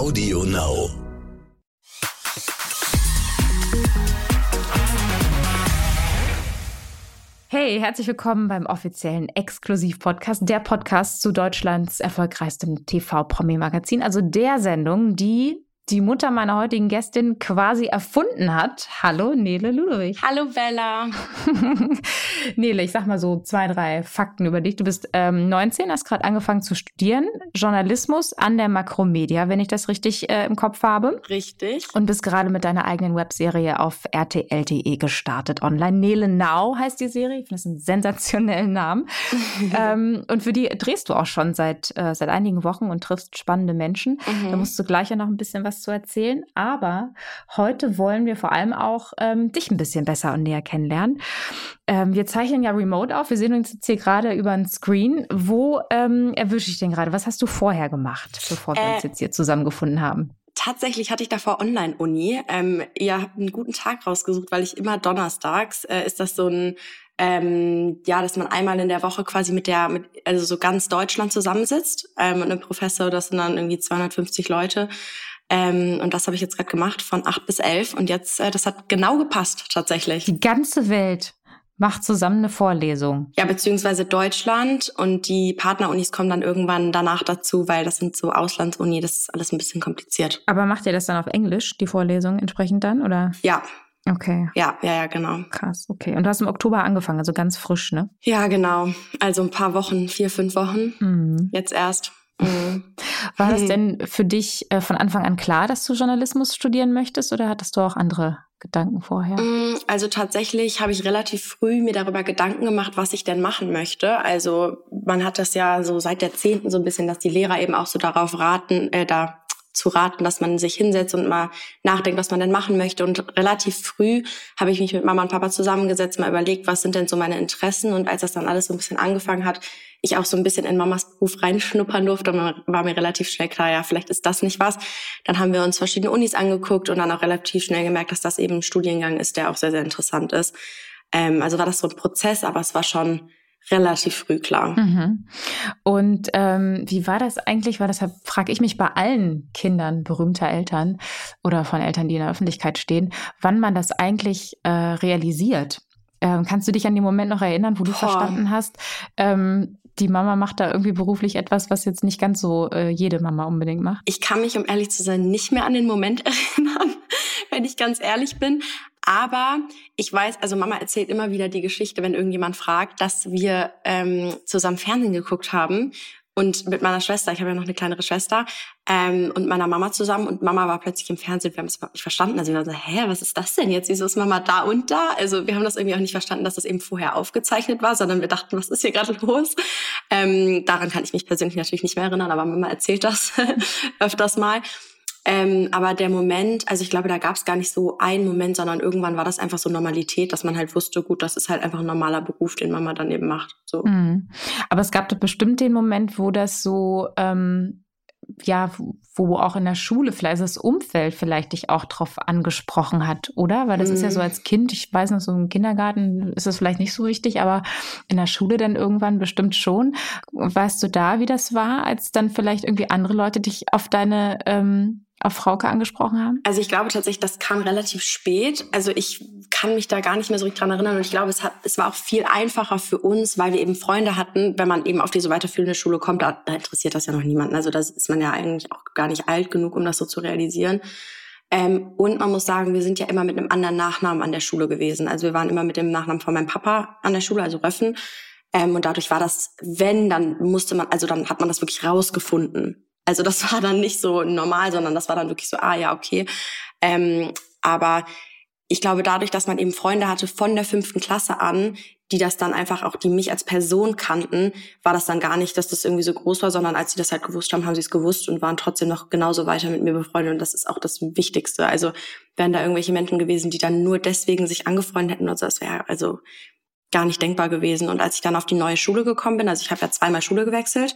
Audio Now. Hey, herzlich willkommen beim offiziellen Exklusiv-Podcast, der Podcast zu Deutschlands erfolgreichstem TV-Promi-Magazin, also der Sendung, die die Mutter meiner heutigen Gästin quasi erfunden hat. Hallo, Nele Ludwig. Hallo, Bella. Nele, ich sag mal so zwei, drei Fakten über dich. Du bist ähm, 19, hast gerade angefangen zu studieren, Journalismus an der Makromedia, wenn ich das richtig äh, im Kopf habe. Richtig. Und bist gerade mit deiner eigenen Webserie auf rtl.de gestartet online. Nele Now heißt die Serie. Ich finde das einen sensationellen Namen. ähm, und für die drehst du auch schon seit, äh, seit einigen Wochen und triffst spannende Menschen. Mhm. Da musst du gleich ja noch ein bisschen was zu erzählen. Aber heute wollen wir vor allem auch ähm, dich ein bisschen besser und näher kennenlernen. Ähm, wir zeichnen ja remote auf. Wir sehen uns jetzt hier gerade über ein Screen. Wo ähm, erwische ich denn gerade? Was hast du vorher gemacht, bevor wir äh, uns jetzt hier zusammengefunden haben? Tatsächlich hatte ich davor Online-Uni. Ähm, ihr habt einen guten Tag rausgesucht, weil ich immer donnerstags äh, ist das so ein ähm, ja, dass man einmal in der Woche quasi mit der, mit, also so ganz Deutschland zusammensitzt ähm, mit einem Professor, das sind dann irgendwie 250 Leute ähm, und das habe ich jetzt gerade gemacht von acht bis elf. Und jetzt, äh, das hat genau gepasst tatsächlich. Die ganze Welt macht zusammen eine Vorlesung. Ja, beziehungsweise Deutschland und die Partnerunis kommen dann irgendwann danach dazu, weil das sind so Auslandsuni, das ist alles ein bisschen kompliziert. Aber macht ihr das dann auf Englisch, die Vorlesung entsprechend dann, oder? Ja. Okay. Ja, ja, ja, genau. Krass, okay. Und du hast im Oktober angefangen, also ganz frisch, ne? Ja, genau. Also ein paar Wochen, vier, fünf Wochen. Mhm. Jetzt erst. War das denn für dich äh, von Anfang an klar, dass du Journalismus studieren möchtest oder hattest du auch andere Gedanken vorher? Mm, also tatsächlich habe ich relativ früh mir darüber Gedanken gemacht, was ich denn machen möchte. Also man hat das ja so seit der Zehnten so ein bisschen, dass die Lehrer eben auch so darauf raten, äh, da zu raten, dass man sich hinsetzt und mal nachdenkt, was man denn machen möchte. Und relativ früh habe ich mich mit Mama und Papa zusammengesetzt, mal überlegt, was sind denn so meine Interessen. Und als das dann alles so ein bisschen angefangen hat, ich auch so ein bisschen in Mamas Beruf reinschnuppern durfte, war mir relativ schnell klar, ja, vielleicht ist das nicht was. Dann haben wir uns verschiedene Unis angeguckt und dann auch relativ schnell gemerkt, dass das eben ein Studiengang ist, der auch sehr, sehr interessant ist. Ähm, also war das so ein Prozess, aber es war schon relativ früh klar. Mhm. Und ähm, wie war das eigentlich? Weil deshalb frage ich mich bei allen Kindern berühmter Eltern oder von Eltern, die in der Öffentlichkeit stehen, wann man das eigentlich äh, realisiert. Ähm, kannst du dich an den Moment noch erinnern, wo du Boah. verstanden hast, ähm, die Mama macht da irgendwie beruflich etwas, was jetzt nicht ganz so äh, jede Mama unbedingt macht? Ich kann mich, um ehrlich zu sein, nicht mehr an den Moment erinnern, wenn ich ganz ehrlich bin. Aber ich weiß, also Mama erzählt immer wieder die Geschichte, wenn irgendjemand fragt, dass wir ähm, zusammen Fernsehen geguckt haben und mit meiner Schwester, ich habe ja noch eine kleinere Schwester, ähm, und meiner Mama zusammen und Mama war plötzlich im Fernsehen, wir haben es überhaupt nicht verstanden. Also wir waren so, hä, was ist das denn jetzt? Wieso ist Mama da und da? Also wir haben das irgendwie auch nicht verstanden, dass das eben vorher aufgezeichnet war, sondern wir dachten, was ist hier gerade los? Ähm, daran kann ich mich persönlich natürlich nicht mehr erinnern, aber Mama erzählt das öfters mal. Ähm, aber der Moment, also ich glaube, da gab es gar nicht so einen Moment, sondern irgendwann war das einfach so Normalität, dass man halt wusste, gut, das ist halt einfach ein normaler Beruf, den Mama dann eben macht. So. Mhm. Aber es gab doch bestimmt den Moment, wo das so ähm, ja, wo auch in der Schule vielleicht das Umfeld vielleicht dich auch drauf angesprochen hat, oder? Weil das mhm. ist ja so mhm. als Kind, ich weiß noch, so im Kindergarten ist das vielleicht nicht so wichtig, aber in der Schule dann irgendwann bestimmt schon. Weißt du da, wie das war, als dann vielleicht irgendwie andere Leute dich auf deine ähm, auf Frauke angesprochen haben? Also ich glaube tatsächlich, das kam relativ spät. Also ich kann mich da gar nicht mehr so richtig dran erinnern. Und ich glaube, es, hat, es war auch viel einfacher für uns, weil wir eben Freunde hatten. Wenn man eben auf diese weiterführende Schule kommt, da, da interessiert das ja noch niemanden. Also da ist man ja eigentlich auch gar nicht alt genug, um das so zu realisieren. Ähm, und man muss sagen, wir sind ja immer mit einem anderen Nachnamen an der Schule gewesen. Also wir waren immer mit dem Nachnamen von meinem Papa an der Schule, also Röffen. Ähm, und dadurch war das, wenn, dann musste man, also dann hat man das wirklich rausgefunden. Also das war dann nicht so normal, sondern das war dann wirklich so, ah ja, okay. Ähm, aber ich glaube, dadurch, dass man eben Freunde hatte von der fünften Klasse an, die das dann einfach auch, die mich als Person kannten, war das dann gar nicht, dass das irgendwie so groß war, sondern als sie das halt gewusst haben, haben sie es gewusst und waren trotzdem noch genauso weiter mit mir befreundet. Und das ist auch das Wichtigste. Also wären da irgendwelche Menschen gewesen, die dann nur deswegen sich angefreundet hätten oder so, das wäre also gar nicht denkbar gewesen. Und als ich dann auf die neue Schule gekommen bin, also ich habe ja zweimal Schule gewechselt,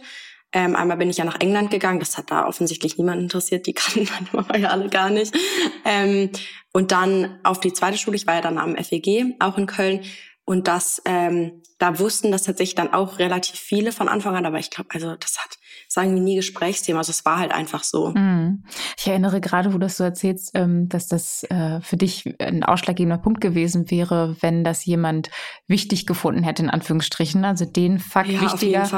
ähm, einmal bin ich ja nach England gegangen, das hat da offensichtlich niemand interessiert, die kannten meine Mama ja alle gar nicht. Ähm, und dann auf die zweite Schule, ich war ja dann am FEG, auch in Köln. Und das, ähm, da wussten das tatsächlich dann auch relativ viele von Anfang an, aber ich glaube, also das hat, es war irgendwie nie Gesprächsthema. Also es war halt einfach so. Mhm. Ich erinnere gerade, wo du das so erzählst, ähm, dass das äh, für dich ein ausschlaggebender Punkt gewesen wäre, wenn das jemand wichtig gefunden hätte, in Anführungsstrichen, also den Fakt ja, wichtiger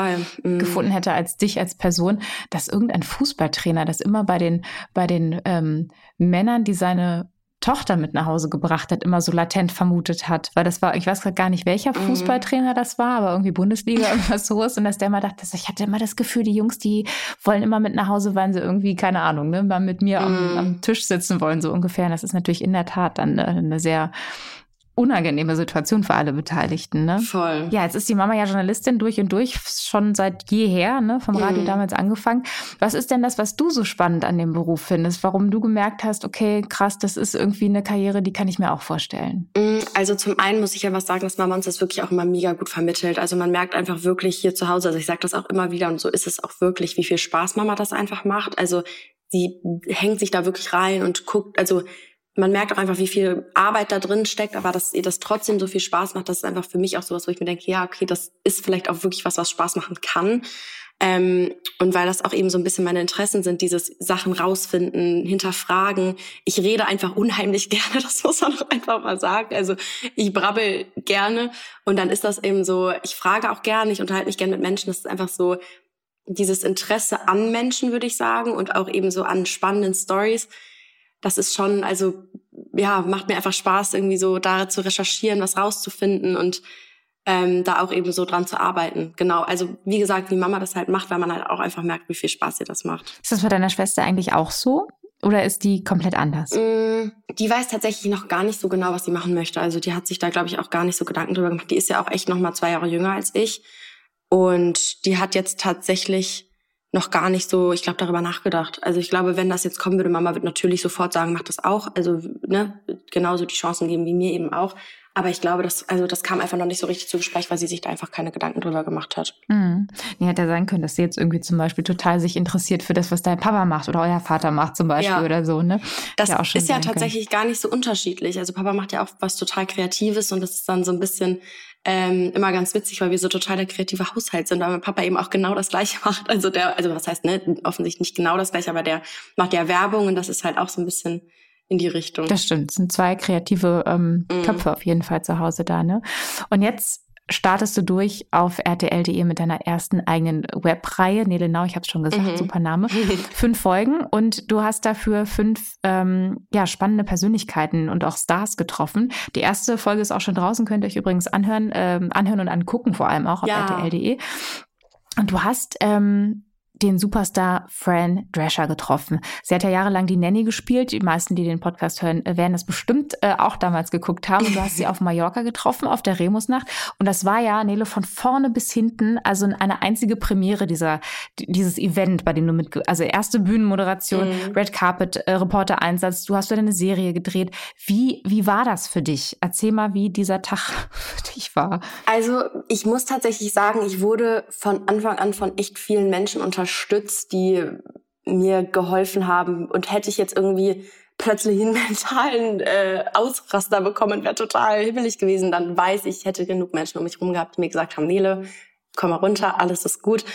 mhm. gefunden hätte als dich als Person, dass irgendein Fußballtrainer das immer bei den, bei den ähm, Männern, die seine Tochter mit nach Hause gebracht hat, immer so latent vermutet hat. Weil das war, ich weiß gerade gar nicht, welcher mhm. Fußballtrainer das war, aber irgendwie Bundesliga, irgendwas so ist. Und dass der immer dachte, ich hatte immer das Gefühl, die Jungs, die wollen immer mit nach Hause, weil sie irgendwie, keine Ahnung, ne, mal mit mir am, mhm. am Tisch sitzen wollen, so ungefähr. Und das ist natürlich in der Tat dann eine, eine sehr unangenehme Situation für alle Beteiligten. Ne? Voll. Ja, jetzt ist die Mama ja Journalistin durch und durch, schon seit jeher, ne, vom Radio mhm. damals angefangen. Was ist denn das, was du so spannend an dem Beruf findest? Warum du gemerkt hast, okay, krass, das ist irgendwie eine Karriere, die kann ich mir auch vorstellen? Mm, also zum einen muss ich ja was sagen, dass Mama uns das wirklich auch immer mega gut vermittelt. Also man merkt einfach wirklich hier zu Hause, also ich sage das auch immer wieder und so ist es auch wirklich, wie viel Spaß Mama das einfach macht. Also sie hängt sich da wirklich rein und guckt, also man merkt auch einfach, wie viel Arbeit da drin steckt, aber dass ihr das trotzdem so viel Spaß macht, das ist einfach für mich auch sowas, wo ich mir denke, ja, okay, das ist vielleicht auch wirklich was, was Spaß machen kann. Ähm, und weil das auch eben so ein bisschen meine Interessen sind, dieses Sachen rausfinden, hinterfragen. Ich rede einfach unheimlich gerne, das muss man auch einfach mal sagen. Also ich brabbel gerne und dann ist das eben so, ich frage auch gerne, ich unterhalte mich gerne mit Menschen. Das ist einfach so dieses Interesse an Menschen, würde ich sagen, und auch eben so an spannenden Stories das ist schon, also ja, macht mir einfach Spaß, irgendwie so da zu recherchieren, was rauszufinden und ähm, da auch eben so dran zu arbeiten. Genau, also wie gesagt, wie Mama das halt macht, weil man halt auch einfach merkt, wie viel Spaß ihr das macht. Ist das bei deiner Schwester eigentlich auch so? Oder ist die komplett anders? Mm, die weiß tatsächlich noch gar nicht so genau, was sie machen möchte. Also die hat sich da, glaube ich, auch gar nicht so Gedanken drüber gemacht. Die ist ja auch echt noch mal zwei Jahre jünger als ich. Und die hat jetzt tatsächlich noch gar nicht so, ich glaube, darüber nachgedacht. Also ich glaube, wenn das jetzt kommen würde, Mama wird natürlich sofort sagen, mach das auch. Also ne, genauso die Chancen geben wie mir eben auch. Aber ich glaube, das, also das kam einfach noch nicht so richtig zu Gespräch, weil sie sich da einfach keine Gedanken drüber gemacht hat. Mhm. Nee, hätte ja sein können, dass sie jetzt irgendwie zum Beispiel total sich interessiert für das, was dein Papa macht oder euer Vater macht zum Beispiel ja. oder so. Ne? Das ja ist ja tatsächlich können. gar nicht so unterschiedlich. Also Papa macht ja auch was total Kreatives und das ist dann so ein bisschen ähm, immer ganz witzig, weil wir so total der kreative Haushalt sind, weil mein Papa eben auch genau das Gleiche macht. Also der, also was heißt, ne, offensichtlich nicht genau das Gleiche, aber der macht ja Werbung und das ist halt auch so ein bisschen in die Richtung. Das stimmt. Es sind zwei kreative ähm, mm. Köpfe auf jeden Fall zu Hause da, ne? Und jetzt startest du durch auf rtl.de mit deiner ersten eigenen Webreihe. Nele Nau, ich habe es schon gesagt, mhm. super Name. fünf Folgen und du hast dafür fünf ähm, ja, spannende Persönlichkeiten und auch Stars getroffen. Die erste Folge ist auch schon draußen, könnt ihr euch übrigens anhören, ähm, anhören und angucken, vor allem auch auf ja. rtl.de. Und du hast ähm, den Superstar Fran Drescher getroffen. Sie hat ja jahrelang die Nanny gespielt. Die meisten, die den Podcast hören, äh, werden das bestimmt äh, auch damals geguckt haben. Und du hast sie auf Mallorca getroffen, auf der Remusnacht. Und das war ja, Nele, von vorne bis hinten, also eine einzige Premiere dieser, dieses Event, bei dem du mit, also erste Bühnenmoderation, mhm. Red Carpet, äh, Reporter-Einsatz. Du hast wieder eine Serie gedreht. Wie, wie war das für dich? Erzähl mal, wie dieser Tag für dich war. Also, ich muss tatsächlich sagen, ich wurde von Anfang an von echt vielen Menschen unter unterstützt, die mir geholfen haben. Und hätte ich jetzt irgendwie plötzlich einen mentalen äh, Ausraster bekommen, wäre total himmelig gewesen, dann weiß ich, ich hätte genug Menschen um mich herum gehabt, die mir gesagt haben, Nele, komm mal runter, alles ist gut.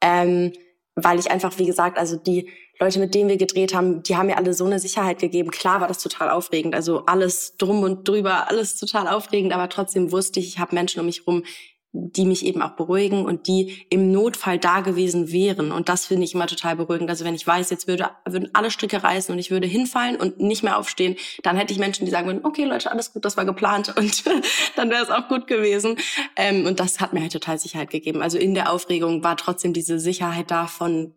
Ähm, weil ich einfach, wie gesagt, also die Leute, mit denen wir gedreht haben, die haben mir alle so eine Sicherheit gegeben. Klar war das total aufregend, also alles drum und drüber, alles total aufregend, aber trotzdem wusste ich, ich habe Menschen um mich herum, die mich eben auch beruhigen und die im Notfall da gewesen wären. Und das finde ich immer total beruhigend. Also wenn ich weiß, jetzt würde, würden alle Stricke reißen und ich würde hinfallen und nicht mehr aufstehen, dann hätte ich Menschen, die sagen würden, okay Leute, alles gut, das war geplant und dann wäre es auch gut gewesen. Ähm, und das hat mir halt total Sicherheit gegeben. Also in der Aufregung war trotzdem diese Sicherheit da von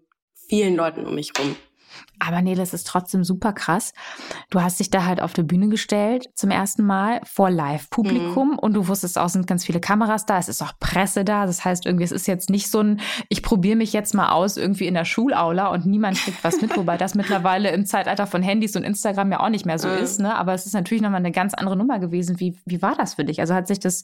vielen Leuten um mich rum. Aber nee, das ist trotzdem super krass. Du hast dich da halt auf der Bühne gestellt zum ersten Mal vor Live-Publikum mhm. und du wusstest auch, sind ganz viele Kameras da, es ist auch Presse da. Das heißt irgendwie, es ist jetzt nicht so ein, ich probiere mich jetzt mal aus irgendwie in der Schulaula und niemand kriegt was mit, wobei das mittlerweile im Zeitalter von Handys und Instagram ja auch nicht mehr so mhm. ist. Ne? Aber es ist natürlich nochmal eine ganz andere Nummer gewesen. Wie, wie war das für dich? Also hat sich das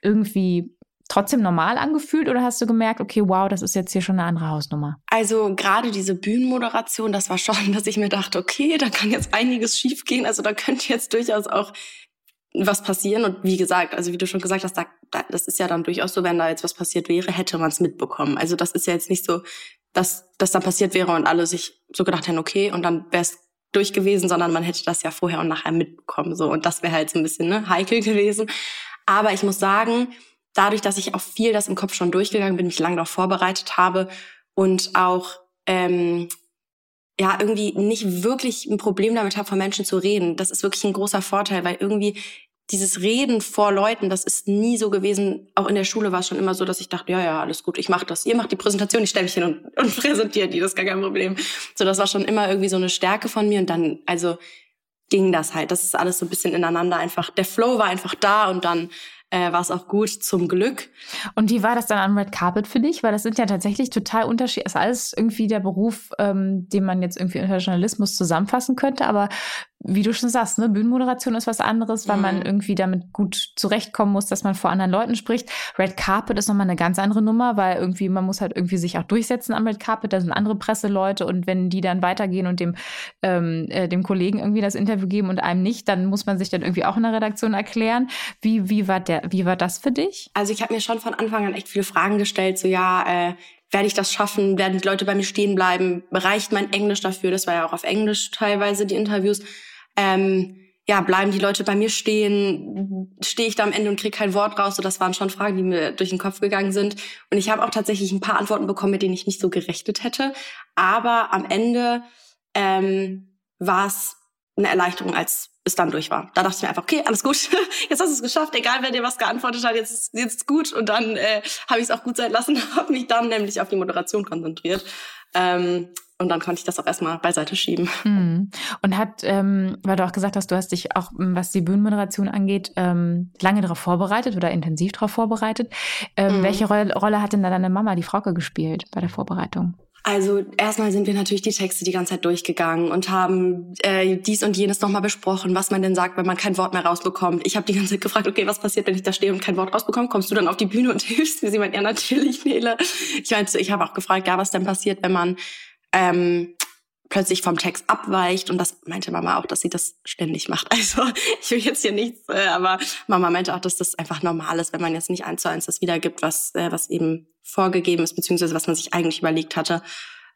irgendwie trotzdem normal angefühlt oder hast du gemerkt, okay, wow, das ist jetzt hier schon eine andere Hausnummer? Also gerade diese Bühnenmoderation, das war schon, dass ich mir dachte, okay, da kann jetzt einiges schiefgehen. Also da könnte jetzt durchaus auch was passieren. Und wie gesagt, also wie du schon gesagt hast, da das ist ja dann durchaus so, wenn da jetzt was passiert wäre, hätte man es mitbekommen. Also das ist ja jetzt nicht so, dass das dann passiert wäre und alle sich so gedacht hätten, okay, und dann wäre es durch gewesen, sondern man hätte das ja vorher und nachher mitbekommen. So. Und das wäre halt so ein bisschen ne, heikel gewesen. Aber ich muss sagen, dadurch, dass ich auch viel das im Kopf schon durchgegangen bin, mich lange darauf vorbereitet habe und auch ähm, ja irgendwie nicht wirklich ein Problem damit habe, von Menschen zu reden. Das ist wirklich ein großer Vorteil, weil irgendwie dieses Reden vor Leuten, das ist nie so gewesen. Auch in der Schule war es schon immer so, dass ich dachte, ja, ja, alles gut, ich mache das. Ihr macht die Präsentation, ich stelle mich hin und, und präsentiere die, das ist gar kein Problem. So, das war schon immer irgendwie so eine Stärke von mir und dann, also ging das halt. Das ist alles so ein bisschen ineinander einfach. Der Flow war einfach da und dann äh, war es auch gut, zum Glück. Und wie war das dann am Red Carpet für dich? Weil das sind ja tatsächlich total unterschiedlich. ist alles irgendwie der Beruf, ähm, den man jetzt irgendwie unter Journalismus zusammenfassen könnte. Aber wie du schon sagst, ne, Bühnenmoderation ist was anderes, weil mhm. man irgendwie damit gut zurechtkommen muss, dass man vor anderen Leuten spricht. Red Carpet ist nochmal eine ganz andere Nummer, weil irgendwie man muss halt irgendwie sich auch durchsetzen am Red Carpet. Da sind andere Presseleute und wenn die dann weitergehen und dem, ähm, äh, dem Kollegen irgendwie das Interview geben und einem nicht, dann muss man sich dann irgendwie auch in der Redaktion erklären. Wie, wie, war, der, wie war das für dich? Also ich habe mir schon von Anfang an echt viele Fragen gestellt, so ja, äh, werde ich das schaffen? Werden die Leute bei mir stehen bleiben? Reicht mein Englisch dafür? Das war ja auch auf Englisch teilweise die Interviews ähm, ja, bleiben die Leute bei mir stehen? Stehe ich da am Ende und kriege kein Wort raus? So, das waren schon Fragen, die mir durch den Kopf gegangen sind. Und ich habe auch tatsächlich ein paar Antworten bekommen, mit denen ich nicht so gerechnet hätte. Aber am Ende ähm, war es eine Erleichterung, als es dann durch war. Da dachte ich mir einfach, okay, alles gut, jetzt hast du es geschafft, egal wer dir was geantwortet hat, jetzt ist jetzt gut. Und dann äh, habe ich es auch gut sein lassen, habe mich dann nämlich auf die Moderation konzentriert. Ähm, und dann konnte ich das auch erstmal beiseite schieben. Mhm. Und hat, ähm, weil du auch gesagt hast, du hast dich auch, ähm, was die Bühnenmoderation angeht, ähm, lange darauf vorbereitet oder intensiv darauf vorbereitet. Ähm, mhm. Welche Rolle, Rolle hat denn da deine Mama, die Frauke, gespielt bei der Vorbereitung? Also erstmal sind wir natürlich die Texte die ganze Zeit durchgegangen und haben äh, dies und jenes nochmal besprochen, was man denn sagt, wenn man kein Wort mehr rausbekommt. Ich habe die ganze Zeit gefragt, okay, was passiert, wenn ich da stehe und kein Wort rausbekomme? Kommst du dann auf die Bühne und hilfst mir? Sie meint, ja natürlich, Nele. Ich meinte, ich habe auch gefragt, ja, was denn passiert, wenn man ähm, plötzlich vom Text abweicht und das meinte Mama auch, dass sie das ständig macht. Also ich will jetzt hier nichts, äh, aber Mama meinte auch, dass das einfach normal ist, wenn man jetzt nicht eins zu eins das wiedergibt, was äh, was eben vorgegeben ist beziehungsweise was man sich eigentlich überlegt hatte.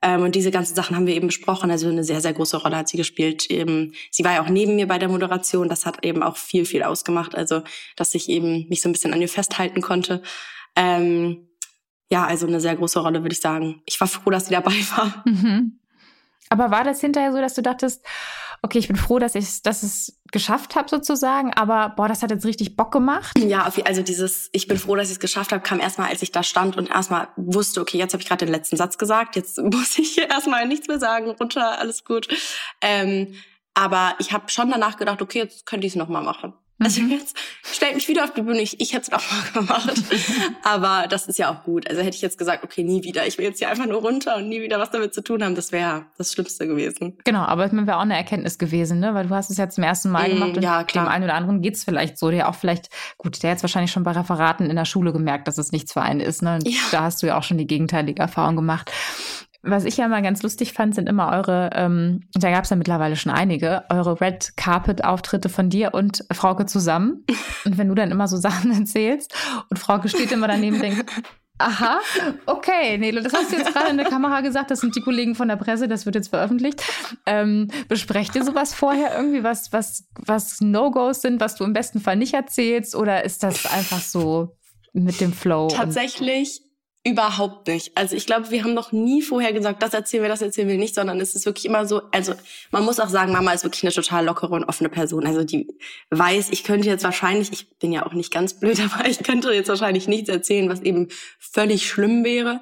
Ähm, und diese ganzen Sachen haben wir eben besprochen. Also eine sehr sehr große Rolle hat sie gespielt. Eben, sie war ja auch neben mir bei der Moderation. Das hat eben auch viel viel ausgemacht. Also dass ich eben mich so ein bisschen an ihr festhalten konnte. Ähm, ja, also eine sehr große Rolle, würde ich sagen. Ich war froh, dass sie dabei war. Mhm. Aber war das hinterher so, dass du dachtest, okay, ich bin froh, dass ich dass es geschafft habe sozusagen, aber boah, das hat jetzt richtig Bock gemacht? Ja, also dieses ich bin froh, dass ich es geschafft habe, kam erstmal, als ich da stand und erstmal wusste, okay, jetzt habe ich gerade den letzten Satz gesagt, jetzt muss ich erstmal nichts mehr sagen, runter, alles gut. Ähm, aber ich habe schon danach gedacht, okay, jetzt könnte ich es nochmal machen. Also mhm. jetzt stellt mich wieder auf die Bühne. Ich, ich hätte es auch mal gemacht. Aber das ist ja auch gut. Also hätte ich jetzt gesagt, okay, nie wieder. Ich will jetzt hier einfach nur runter und nie wieder was damit zu tun haben. Das wäre das Schlimmste gewesen. Genau, aber es wäre auch eine Erkenntnis gewesen, ne? Weil du hast es ja zum ersten Mal mm, gemacht und ja, klar. dem einen oder anderen geht's vielleicht so, der auch vielleicht, gut, der jetzt wahrscheinlich schon bei Referaten in der Schule gemerkt, dass es nichts für einen ist. Ne? Ja. Da hast du ja auch schon die gegenteilige Erfahrung gemacht. Was ich ja mal ganz lustig fand, sind immer eure, ähm, da gab es ja mittlerweile schon einige, eure Red Carpet-Auftritte von dir und Frauke zusammen. Und wenn du dann immer so Sachen erzählst und Frauke steht immer daneben und denkt, Aha, okay, Nele, das hast du jetzt gerade in der Kamera gesagt, das sind die Kollegen von der Presse, das wird jetzt veröffentlicht. Ähm, besprecht ihr sowas vorher irgendwie, was, was, was No-Gos sind, was du im besten Fall nicht erzählst, oder ist das einfach so mit dem Flow? Tatsächlich Überhaupt nicht. Also ich glaube, wir haben noch nie vorher gesagt, das erzählen wir, das erzählen wir nicht, sondern es ist wirklich immer so, also man muss auch sagen, Mama ist wirklich eine total lockere und offene Person. Also die weiß, ich könnte jetzt wahrscheinlich, ich bin ja auch nicht ganz blöd, aber ich könnte jetzt wahrscheinlich nichts erzählen, was eben völlig schlimm wäre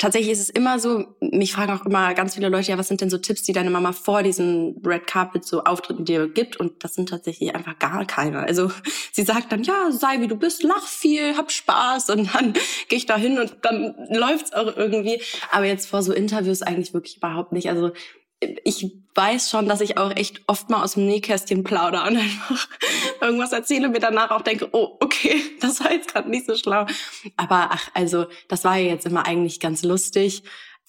tatsächlich ist es immer so, mich fragen auch immer ganz viele Leute, ja, was sind denn so Tipps, die deine Mama vor diesen Red Carpet so Auftritten dir gibt? Und das sind tatsächlich einfach gar keine. Also sie sagt dann, ja, sei wie du bist, lach viel, hab Spaß und dann gehe ich da hin und dann läuft's auch irgendwie. Aber jetzt vor so Interviews eigentlich wirklich überhaupt nicht. Also ich weiß schon, dass ich auch echt oft mal aus dem Nähkästchen plaudere und einfach irgendwas erzähle und mir danach auch denke, oh, okay, das war jetzt gerade nicht so schlau. Aber ach, also das war ja jetzt immer eigentlich ganz lustig.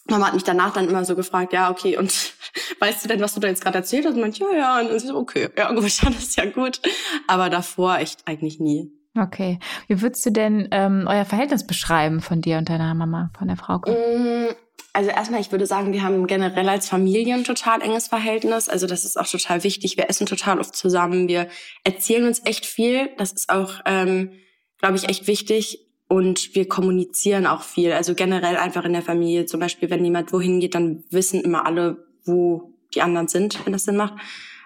Mama hat mich danach dann immer so gefragt, ja, okay, und weißt du denn, was du da jetzt gerade erzählt hast? Und meinte, ja, ja, und sie so, okay, ja gut, dann ist ja gut. Aber davor echt eigentlich nie. Okay. Wie würdest du denn ähm, euer Verhältnis beschreiben von dir und deiner Mama, von der Frau? Mm, also erstmal, ich würde sagen, wir haben generell als Familie ein total enges Verhältnis. Also das ist auch total wichtig. Wir essen total oft zusammen. Wir erzählen uns echt viel. Das ist auch, ähm, glaube ich, echt wichtig. Und wir kommunizieren auch viel. Also generell einfach in der Familie. Zum Beispiel, wenn jemand wohin geht, dann wissen immer alle, wo die anderen sind, wenn das Sinn macht.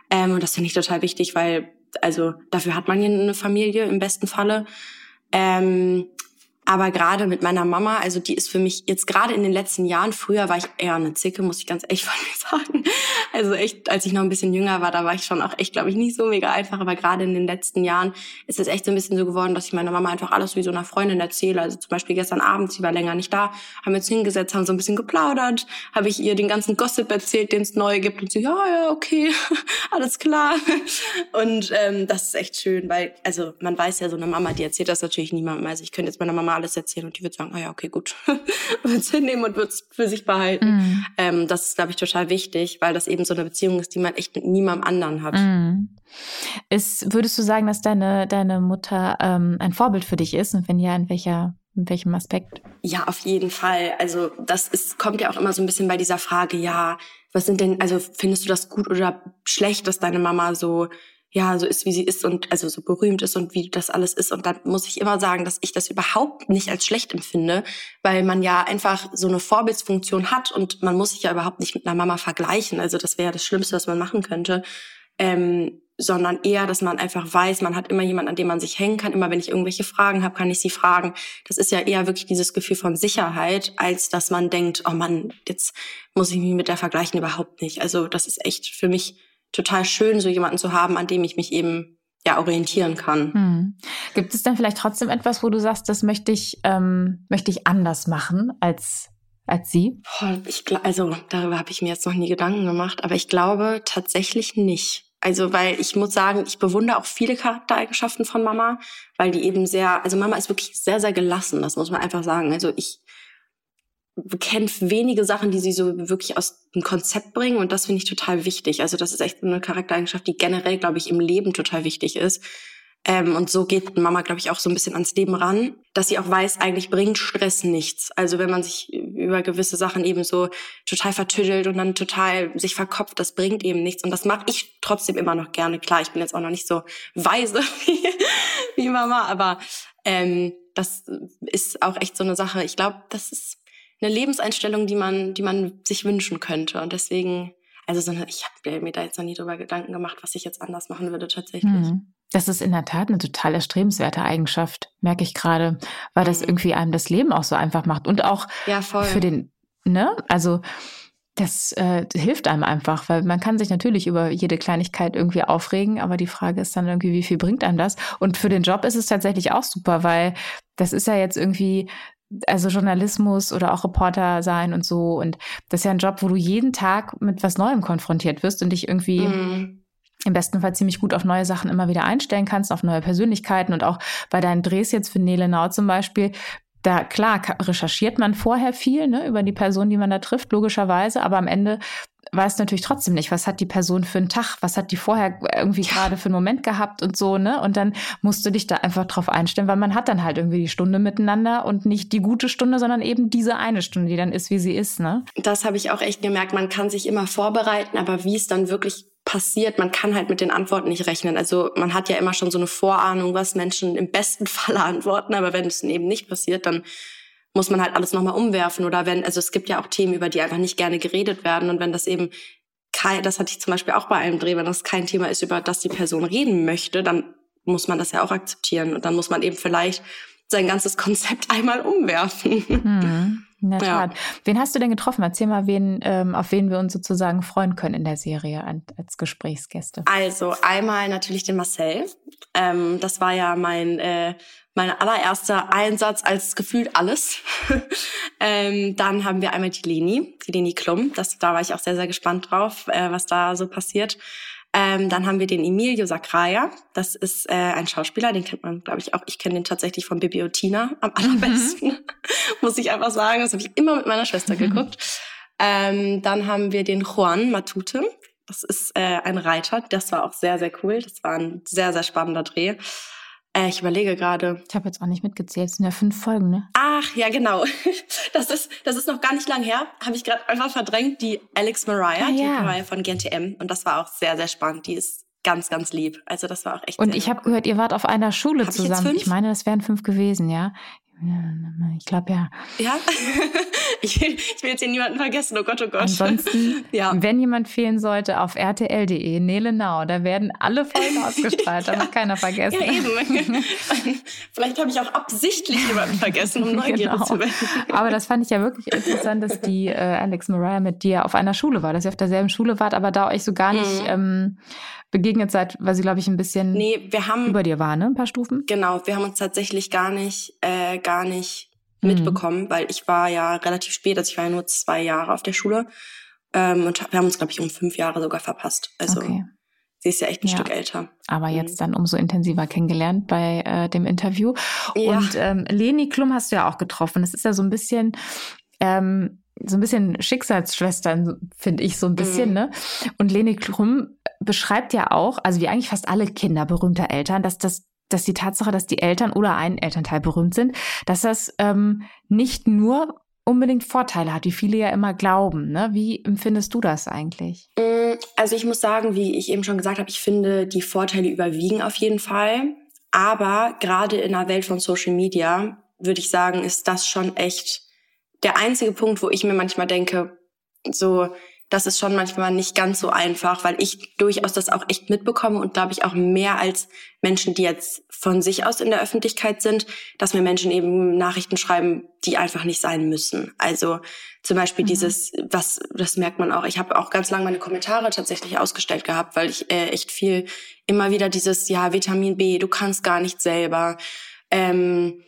Ähm, und das finde ich total wichtig, weil also dafür hat man ja eine Familie im besten Falle. Ähm, aber gerade mit meiner Mama, also die ist für mich jetzt gerade in den letzten Jahren, früher war ich eher eine Zicke, muss ich ganz ehrlich von mir sagen. Also echt, als ich noch ein bisschen jünger war, da war ich schon auch echt, glaube ich, nicht so mega einfach. Aber gerade in den letzten Jahren ist es echt so ein bisschen so geworden, dass ich meiner Mama einfach alles wie so einer Freundin erzähle. Also zum Beispiel gestern Abend, sie war länger nicht da, haben wir uns hingesetzt, haben so ein bisschen geplaudert, habe ich ihr den ganzen Gossip erzählt, den es neu gibt. Und sie, ja, ja, okay, alles klar. Und ähm, das ist echt schön, weil, also man weiß ja, so eine Mama, die erzählt das natürlich niemandem. Also ich könnte jetzt meiner Mama alles erzählen und die wird sagen, ah ja, okay, gut. wird es hinnehmen und wird es für sich behalten. Mm. Ähm, das ist, glaube ich, total wichtig, weil das eben so eine Beziehung ist, die man echt mit niemandem anderen hat. Mm. Ist, würdest du sagen, dass deine, deine Mutter ähm, ein Vorbild für dich ist? Und wenn ja, in welcher in welchem Aspekt? Ja, auf jeden Fall. Also das ist, kommt ja auch immer so ein bisschen bei dieser Frage, ja, was sind denn, also findest du das gut oder schlecht, dass deine Mama so ja, so ist, wie sie ist und also so berühmt ist und wie das alles ist. Und dann muss ich immer sagen, dass ich das überhaupt nicht als schlecht empfinde, weil man ja einfach so eine Vorbildsfunktion hat und man muss sich ja überhaupt nicht mit einer Mama vergleichen. Also das wäre das Schlimmste, was man machen könnte. Ähm, sondern eher, dass man einfach weiß, man hat immer jemanden, an dem man sich hängen kann. Immer wenn ich irgendwelche Fragen habe, kann ich sie fragen. Das ist ja eher wirklich dieses Gefühl von Sicherheit, als dass man denkt, oh Mann, jetzt muss ich mich mit der vergleichen, überhaupt nicht. Also das ist echt für mich total schön, so jemanden zu haben, an dem ich mich eben ja orientieren kann. Hm. Gibt es denn vielleicht trotzdem etwas, wo du sagst, das möchte ich ähm, möchte ich anders machen als als sie? Ich, also darüber habe ich mir jetzt noch nie Gedanken gemacht, aber ich glaube tatsächlich nicht. Also, weil ich muss sagen, ich bewundere auch viele Charaktereigenschaften von Mama, weil die eben sehr, also Mama ist wirklich sehr, sehr gelassen, das muss man einfach sagen. Also ich kennt wenige Sachen, die sie so wirklich aus dem Konzept bringen und das finde ich total wichtig. Also das ist echt eine Charaktereigenschaft, die generell, glaube ich, im Leben total wichtig ist. Ähm, und so geht Mama, glaube ich, auch so ein bisschen ans Leben ran, dass sie auch weiß, eigentlich bringt Stress nichts. Also wenn man sich über gewisse Sachen eben so total vertüdelt und dann total sich verkopft, das bringt eben nichts. Und das mache ich trotzdem immer noch gerne. Klar, ich bin jetzt auch noch nicht so weise wie, wie Mama, aber ähm, das ist auch echt so eine Sache. Ich glaube, das ist eine Lebenseinstellung, die man, die man sich wünschen könnte. Und deswegen, also so eine, ich habe mir da jetzt noch nie drüber Gedanken gemacht, was ich jetzt anders machen würde tatsächlich. Mhm. Das ist in der Tat eine total erstrebenswerte Eigenschaft, merke ich gerade, weil das mhm. irgendwie einem das Leben auch so einfach macht und auch ja, für den, ne? Also das äh, hilft einem einfach, weil man kann sich natürlich über jede Kleinigkeit irgendwie aufregen, aber die Frage ist dann irgendwie, wie viel bringt einem das? Und für den Job ist es tatsächlich auch super, weil das ist ja jetzt irgendwie also Journalismus oder auch Reporter sein und so. Und das ist ja ein Job, wo du jeden Tag mit was Neuem konfrontiert wirst und dich irgendwie mm. im besten Fall ziemlich gut auf neue Sachen immer wieder einstellen kannst, auf neue Persönlichkeiten und auch bei deinen Drehs jetzt für Nele Nau zum Beispiel. Da klar recherchiert man vorher viel ne, über die Person, die man da trifft, logischerweise, aber am Ende weiß natürlich trotzdem nicht, was hat die Person für einen Tag, was hat die vorher irgendwie ja. gerade für einen Moment gehabt und so, ne? Und dann musst du dich da einfach drauf einstellen, weil man hat dann halt irgendwie die Stunde miteinander und nicht die gute Stunde, sondern eben diese eine Stunde, die dann ist, wie sie ist, ne? Das habe ich auch echt gemerkt. Man kann sich immer vorbereiten, aber wie es dann wirklich passiert, man kann halt mit den Antworten nicht rechnen. Also man hat ja immer schon so eine Vorahnung, was Menschen im besten Falle antworten, aber wenn es eben nicht passiert, dann muss man halt alles nochmal umwerfen. Oder wenn, also es gibt ja auch Themen, über die einfach nicht gerne geredet werden. Und wenn das eben kein, das hatte ich zum Beispiel auch bei einem Dreh, wenn das kein Thema ist, über das die Person reden möchte, dann muss man das ja auch akzeptieren. Und dann muss man eben vielleicht sein ganzes Konzept einmal umwerfen. Hm, in der Tat. Ja. Wen hast du denn getroffen? Erzähl mal, wen, ähm, auf wen wir uns sozusagen freuen können in der Serie als Gesprächsgäste. Also einmal natürlich den Marcel. Ähm, das war ja mein äh, mein allererster Einsatz als gefühlt alles. ähm, dann haben wir einmal die Leni, die Leni Klum. Das, da war ich auch sehr, sehr gespannt drauf, äh, was da so passiert. Ähm, dann haben wir den Emilio Sacraia. Das ist äh, ein Schauspieler, den kennt man, glaube ich, auch. Ich kenne den tatsächlich von Bibi und Tina am allerbesten, mhm. muss ich einfach sagen. Das habe ich immer mit meiner Schwester mhm. geguckt. Ähm, dann haben wir den Juan Matute. Das ist äh, ein Reiter. Das war auch sehr, sehr cool. Das war ein sehr, sehr spannender Dreh. Äh, ich überlege gerade. Ich habe jetzt auch nicht mitgezählt. Es sind ja fünf Folgen, ne? Ach, ja, genau. Das ist, das ist noch gar nicht lang her. Habe ich gerade einfach verdrängt. Die Alex Mariah, ah, die ja. Mariah von GNTM. Und das war auch sehr, sehr spannend. Die ist ganz, ganz lieb. Also das war auch echt. Und ich habe gehört, ihr wart auf einer Schule Hab zusammen. Ich, ich, meine, das wären fünf gewesen, ja. Ich glaube ja. Ja, ich will, ich will jetzt hier niemanden vergessen, oh Gott, oh Gott. Ansonsten, ja. wenn jemand fehlen sollte, auf rtl.de, Nele Now, da werden alle Folgen ausgestrahlt, ja. da wird keiner vergessen. Ja, eben. Vielleicht habe ich auch absichtlich jemanden vergessen, um neugierig genau. zu werden. Aber das fand ich ja wirklich interessant, dass die äh, Alex Mariah mit dir auf einer Schule war, dass ihr auf derselben Schule wart, aber da euch so gar nicht mhm. ähm, begegnet seid, weil sie, glaube ich, ein bisschen nee, wir haben, über dir war, ne? Ein paar Stufen. Genau, wir haben uns tatsächlich gar nicht, äh, gar nicht mhm. mitbekommen, weil ich war ja relativ spät, also ich war ja nur zwei Jahre auf der Schule. Ähm, und wir haben uns, glaube ich, um fünf Jahre sogar verpasst. Also okay. sie ist ja echt ein ja. Stück älter. Aber mhm. jetzt dann umso intensiver kennengelernt bei äh, dem Interview. Ja. Und ähm, Leni Klum hast du ja auch getroffen. Das ist ja so ein bisschen. Ähm, so ein bisschen Schicksalsschwestern, finde ich so ein bisschen, mhm. ne? Und Leni Klum beschreibt ja auch, also wie eigentlich fast alle Kinder berühmter Eltern, dass das dass die Tatsache, dass die Eltern oder ein Elternteil berühmt sind, dass das ähm, nicht nur unbedingt Vorteile hat, wie viele ja immer glauben. Ne? Wie empfindest du das eigentlich? Mm, also ich muss sagen, wie ich eben schon gesagt habe, ich finde, die Vorteile überwiegen auf jeden Fall. Aber gerade in einer Welt von Social Media würde ich sagen, ist das schon echt der einzige Punkt, wo ich mir manchmal denke, so, das ist schon manchmal nicht ganz so einfach, weil ich durchaus das auch echt mitbekomme und glaube ich auch mehr als Menschen, die jetzt von sich aus in der Öffentlichkeit sind, dass mir Menschen eben Nachrichten schreiben, die einfach nicht sein müssen. Also zum Beispiel mhm. dieses, was, das merkt man auch. Ich habe auch ganz lange meine Kommentare tatsächlich ausgestellt gehabt, weil ich äh, echt viel immer wieder dieses, ja, Vitamin B, du kannst gar nicht selber. Ähm,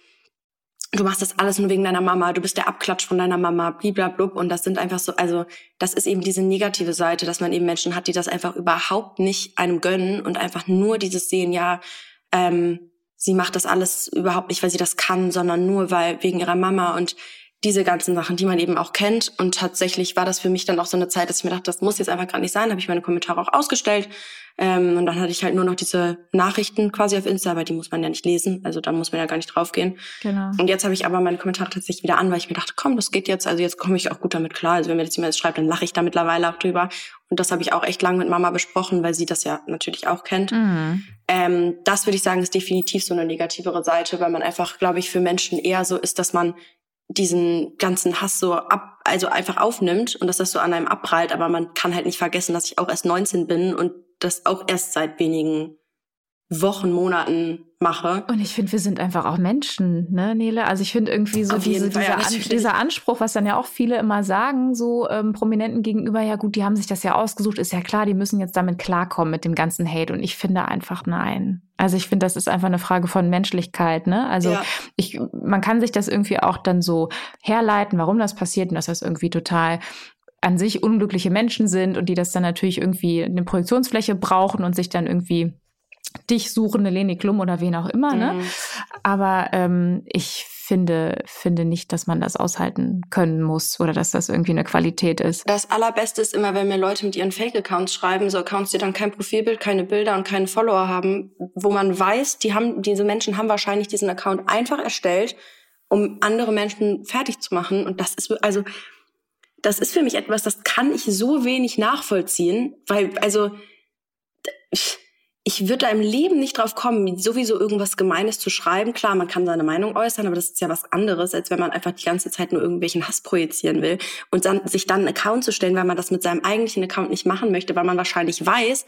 du machst das alles nur wegen deiner Mama, du bist der Abklatsch von deiner Mama, bliblablub. Und das sind einfach so, also das ist eben diese negative Seite, dass man eben Menschen hat, die das einfach überhaupt nicht einem gönnen und einfach nur dieses sehen, ja, ähm, sie macht das alles überhaupt nicht, weil sie das kann, sondern nur weil wegen ihrer Mama und diese ganzen Sachen, die man eben auch kennt. Und tatsächlich war das für mich dann auch so eine Zeit, dass ich mir dachte, das muss jetzt einfach gerade nicht sein. Da habe ich meine Kommentare auch ausgestellt. Ähm, und dann hatte ich halt nur noch diese Nachrichten quasi auf Insta, aber die muss man ja nicht lesen. Also da muss man ja gar nicht draufgehen. Genau. Und jetzt habe ich aber meine Kommentare tatsächlich wieder an, weil ich mir dachte, komm, das geht jetzt. Also jetzt komme ich auch gut damit klar. Also wenn mir das jemand schreibt, dann lache ich da mittlerweile auch drüber. Und das habe ich auch echt lang mit Mama besprochen, weil sie das ja natürlich auch kennt. Mhm. Ähm, das würde ich sagen, ist definitiv so eine negativere Seite, weil man einfach, glaube ich, für Menschen eher so ist, dass man diesen ganzen Hass so ab, also einfach aufnimmt und dass das so an einem abprallt, aber man kann halt nicht vergessen, dass ich auch erst 19 bin und das auch erst seit wenigen Wochen, Monaten mache. Und ich finde, wir sind einfach auch Menschen, ne, Nele? Also ich finde irgendwie so diese, dieser, ja, dieser, Anspruch, was dann ja auch viele immer sagen, so ähm, Prominenten gegenüber, ja gut, die haben sich das ja ausgesucht, ist ja klar, die müssen jetzt damit klarkommen mit dem ganzen Hate. Und ich finde einfach nein. Also ich finde, das ist einfach eine Frage von Menschlichkeit, ne? Also ja. ich, man kann sich das irgendwie auch dann so herleiten, warum das passiert und dass das irgendwie total an sich unglückliche Menschen sind und die das dann natürlich irgendwie eine Projektionsfläche brauchen und sich dann irgendwie dich suchen, eine Leni Klum oder wen auch immer. Ne? Mhm. Aber ähm, ich finde, finde nicht, dass man das aushalten können muss oder dass das irgendwie eine Qualität ist. Das Allerbeste ist immer, wenn mir Leute mit ihren Fake-Accounts schreiben, so Accounts, die dann kein Profilbild, keine Bilder und keine Follower haben, wo man weiß, die haben, diese Menschen haben wahrscheinlich diesen Account einfach erstellt, um andere Menschen fertig zu machen. Und das ist, also, das ist für mich etwas, das kann ich so wenig nachvollziehen, weil, also, ich, ich würde da im Leben nicht drauf kommen, sowieso irgendwas Gemeines zu schreiben. Klar, man kann seine Meinung äußern, aber das ist ja was anderes, als wenn man einfach die ganze Zeit nur irgendwelchen Hass projizieren will und dann, sich dann einen Account zu stellen, weil man das mit seinem eigentlichen Account nicht machen möchte, weil man wahrscheinlich weiß,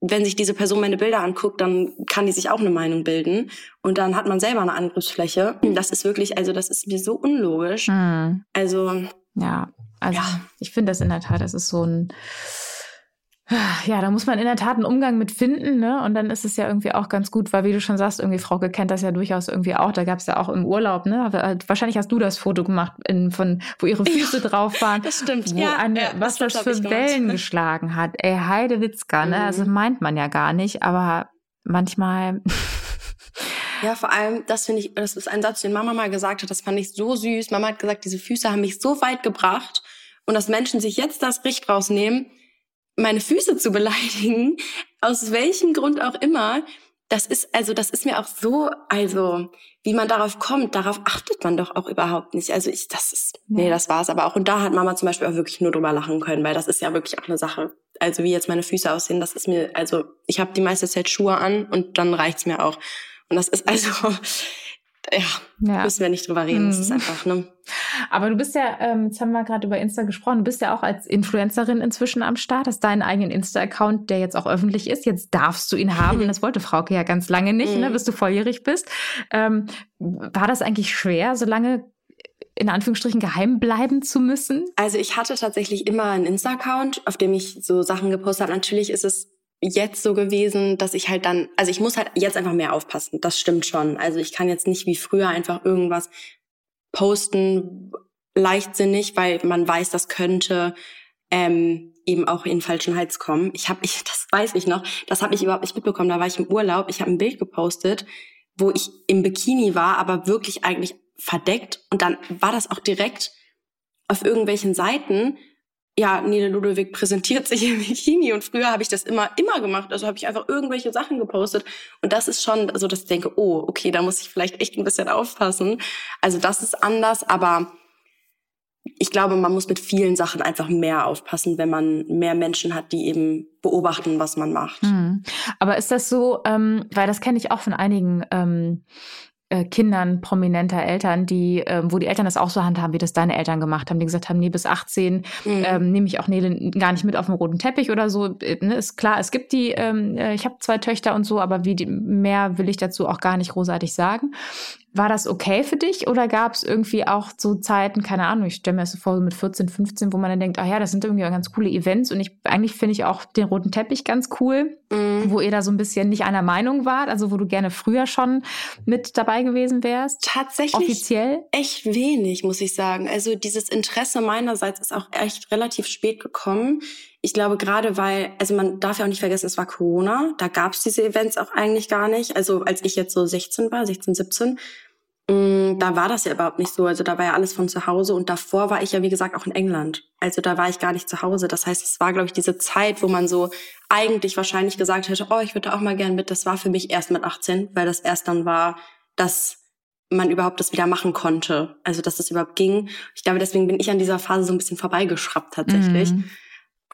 wenn sich diese Person meine Bilder anguckt, dann kann die sich auch eine Meinung bilden und dann hat man selber eine Angriffsfläche. Das ist wirklich, also das ist mir so unlogisch. Mhm. Also ja, also ja. ich finde das in der Tat, das ist so ein ja, da muss man in der Tat einen Umgang mit finden, ne? Und dann ist es ja irgendwie auch ganz gut, weil wie du schon sagst, irgendwie Frauke kennt das ja durchaus irgendwie auch. Da gab es ja auch im Urlaub, ne? Wahrscheinlich hast du das Foto gemacht, in, von wo ihre Füße ja, drauf waren. Das stimmt. Wo ja, eine, ja, was das, das für Wellen geschlagen hat. Ey, Heidewitzka, ne? Also mhm. Also meint man ja gar nicht, aber manchmal. Ja, vor allem, das finde ich, das ist ein Satz, den Mama mal gesagt hat, das fand ich so süß. Mama hat gesagt, diese Füße haben mich so weit gebracht und dass Menschen sich jetzt das Recht rausnehmen, meine Füße zu beleidigen, aus welchem Grund auch immer, das ist, also das ist mir auch so, also wie man darauf kommt, darauf achtet man doch auch überhaupt nicht. Also ich, das ist, nee, das war's aber auch. Und da hat Mama zum Beispiel auch wirklich nur drüber lachen können, weil das ist ja wirklich auch eine Sache. Also wie jetzt meine Füße aussehen, das ist mir, also ich habe die meiste Zeit Schuhe an und dann reicht's mir auch. Und das ist also, ja, ja. müssen wir nicht drüber reden. Mhm. Das ist mhm. einfach, ne? Aber du bist ja, ähm, jetzt haben wir gerade über Insta gesprochen, du bist ja auch als Influencerin inzwischen am Start, hast deinen eigenen Insta-Account, der jetzt auch öffentlich ist. Jetzt darfst du ihn haben. das wollte Frauke ja ganz lange nicht, ne, mhm. ne, bis du volljährig bist. Ähm, war das eigentlich schwer, so lange in Anführungsstrichen geheim bleiben zu müssen? Also ich hatte tatsächlich immer einen Insta-Account, auf dem ich so Sachen gepostet habe. Natürlich ist es jetzt so gewesen, dass ich halt dann, also ich muss halt jetzt einfach mehr aufpassen. Das stimmt schon. Also ich kann jetzt nicht wie früher einfach irgendwas posten, leichtsinnig, weil man weiß, das könnte ähm, eben auch in falschen Hals kommen. Ich habe, ich, das weiß ich noch, das habe ich überhaupt nicht mitbekommen. Da war ich im Urlaub, ich habe ein Bild gepostet, wo ich im Bikini war, aber wirklich eigentlich verdeckt. Und dann war das auch direkt auf irgendwelchen Seiten ja, Nele Ludwig präsentiert sich im Bikini und früher habe ich das immer, immer gemacht. Also habe ich einfach irgendwelche Sachen gepostet. Und das ist schon so, dass ich denke, oh, okay, da muss ich vielleicht echt ein bisschen aufpassen. Also das ist anders, aber ich glaube, man muss mit vielen Sachen einfach mehr aufpassen, wenn man mehr Menschen hat, die eben beobachten, was man macht. Mhm. Aber ist das so, ähm, weil das kenne ich auch von einigen ähm, äh, Kindern prominenter Eltern, die, äh, wo die Eltern das auch so handhaben, wie das deine Eltern gemacht haben, die gesagt haben, nee, bis 18 mhm. ähm, nehme ich auch Nele gar nicht mit auf den roten Teppich oder so. Äh, ne, ist klar, es gibt die, ähm, äh, ich habe zwei Töchter und so, aber wie die, mehr will ich dazu auch gar nicht großartig sagen. War das okay für dich oder gab es irgendwie auch so Zeiten, keine Ahnung, ich stelle mir das so vor, mit 14, 15, wo man dann denkt, ach ja, das sind irgendwie ganz coole Events und ich eigentlich finde ich auch den roten Teppich ganz cool, mhm. wo ihr da so ein bisschen nicht einer Meinung wart, also wo du gerne früher schon mit dabei gewesen wärst? Tatsächlich offiziell echt wenig, muss ich sagen. Also dieses Interesse meinerseits ist auch echt relativ spät gekommen. Ich glaube gerade, weil, also man darf ja auch nicht vergessen, es war Corona, da gab es diese Events auch eigentlich gar nicht. Also als ich jetzt so 16 war, 16, 17, mh, da war das ja überhaupt nicht so. Also da war ja alles von zu Hause und davor war ich ja, wie gesagt, auch in England. Also da war ich gar nicht zu Hause. Das heißt, es war, glaube ich, diese Zeit, wo man so eigentlich wahrscheinlich gesagt hätte, oh, ich würde auch mal gern mit. Das war für mich erst mit 18, weil das erst dann war, dass man überhaupt das wieder machen konnte. Also dass das überhaupt ging. Ich glaube, deswegen bin ich an dieser Phase so ein bisschen vorbeigeschraubt tatsächlich. Mm.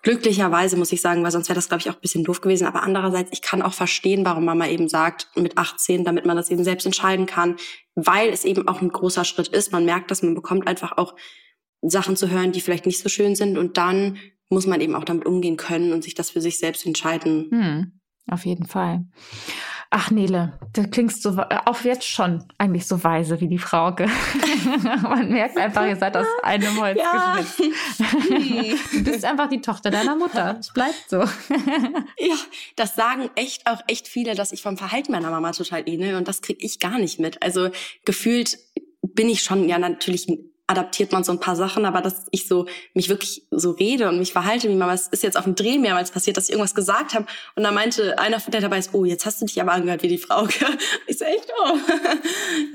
Glücklicherweise muss ich sagen, weil sonst wäre das, glaube ich, auch ein bisschen doof gewesen. Aber andererseits, ich kann auch verstehen, warum Mama eben sagt, mit 18, damit man das eben selbst entscheiden kann, weil es eben auch ein großer Schritt ist. Man merkt, dass man bekommt einfach auch Sachen zu hören, die vielleicht nicht so schön sind. Und dann muss man eben auch damit umgehen können und sich das für sich selbst entscheiden. Hm, auf jeden Fall. Ach Nele, du klingst so auch jetzt schon eigentlich so weise wie die Frauke. Man merkt einfach, ihr seid aus einem Holz ja. geschnitzt. du bist einfach die Tochter deiner Mutter. Es bleibt so. ja, das sagen echt auch echt viele, dass ich vom Verhalten meiner Mama total ähnel und das kriege ich gar nicht mit. Also gefühlt bin ich schon ja natürlich adaptiert man so ein paar Sachen, aber dass ich so mich wirklich so rede und mich verhalte wie Mama. Es ist jetzt auf dem Dreh mehrmals passiert, dass ich irgendwas gesagt habe und da meinte einer, der dabei ist, oh, jetzt hast du dich aber angehört wie die Frau. So echt, oh.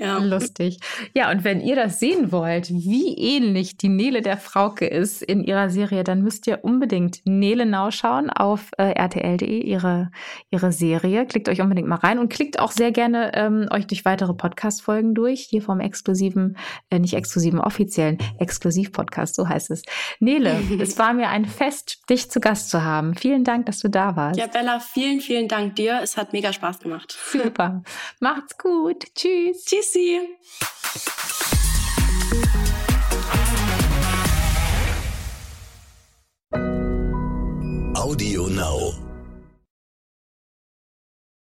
ja. Lustig. Ja, und wenn ihr das sehen wollt, wie ähnlich die Nele der Frauke ist in ihrer Serie, dann müsst ihr unbedingt Nele Now auf äh, rtl.de, ihre, ihre Serie. Klickt euch unbedingt mal rein und klickt auch sehr gerne ähm, euch durch weitere Podcast-Folgen durch, hier vom exklusiven, äh, nicht exklusiven Office offiziellen Exklusiv-Podcast, so heißt es. Nele, es war mir ein Fest, dich zu Gast zu haben. Vielen Dank, dass du da warst. Ja, Bella, vielen, vielen Dank dir. Es hat mega Spaß gemacht. Super. Macht's gut. Tschüss. Tschüssi. Audio Now.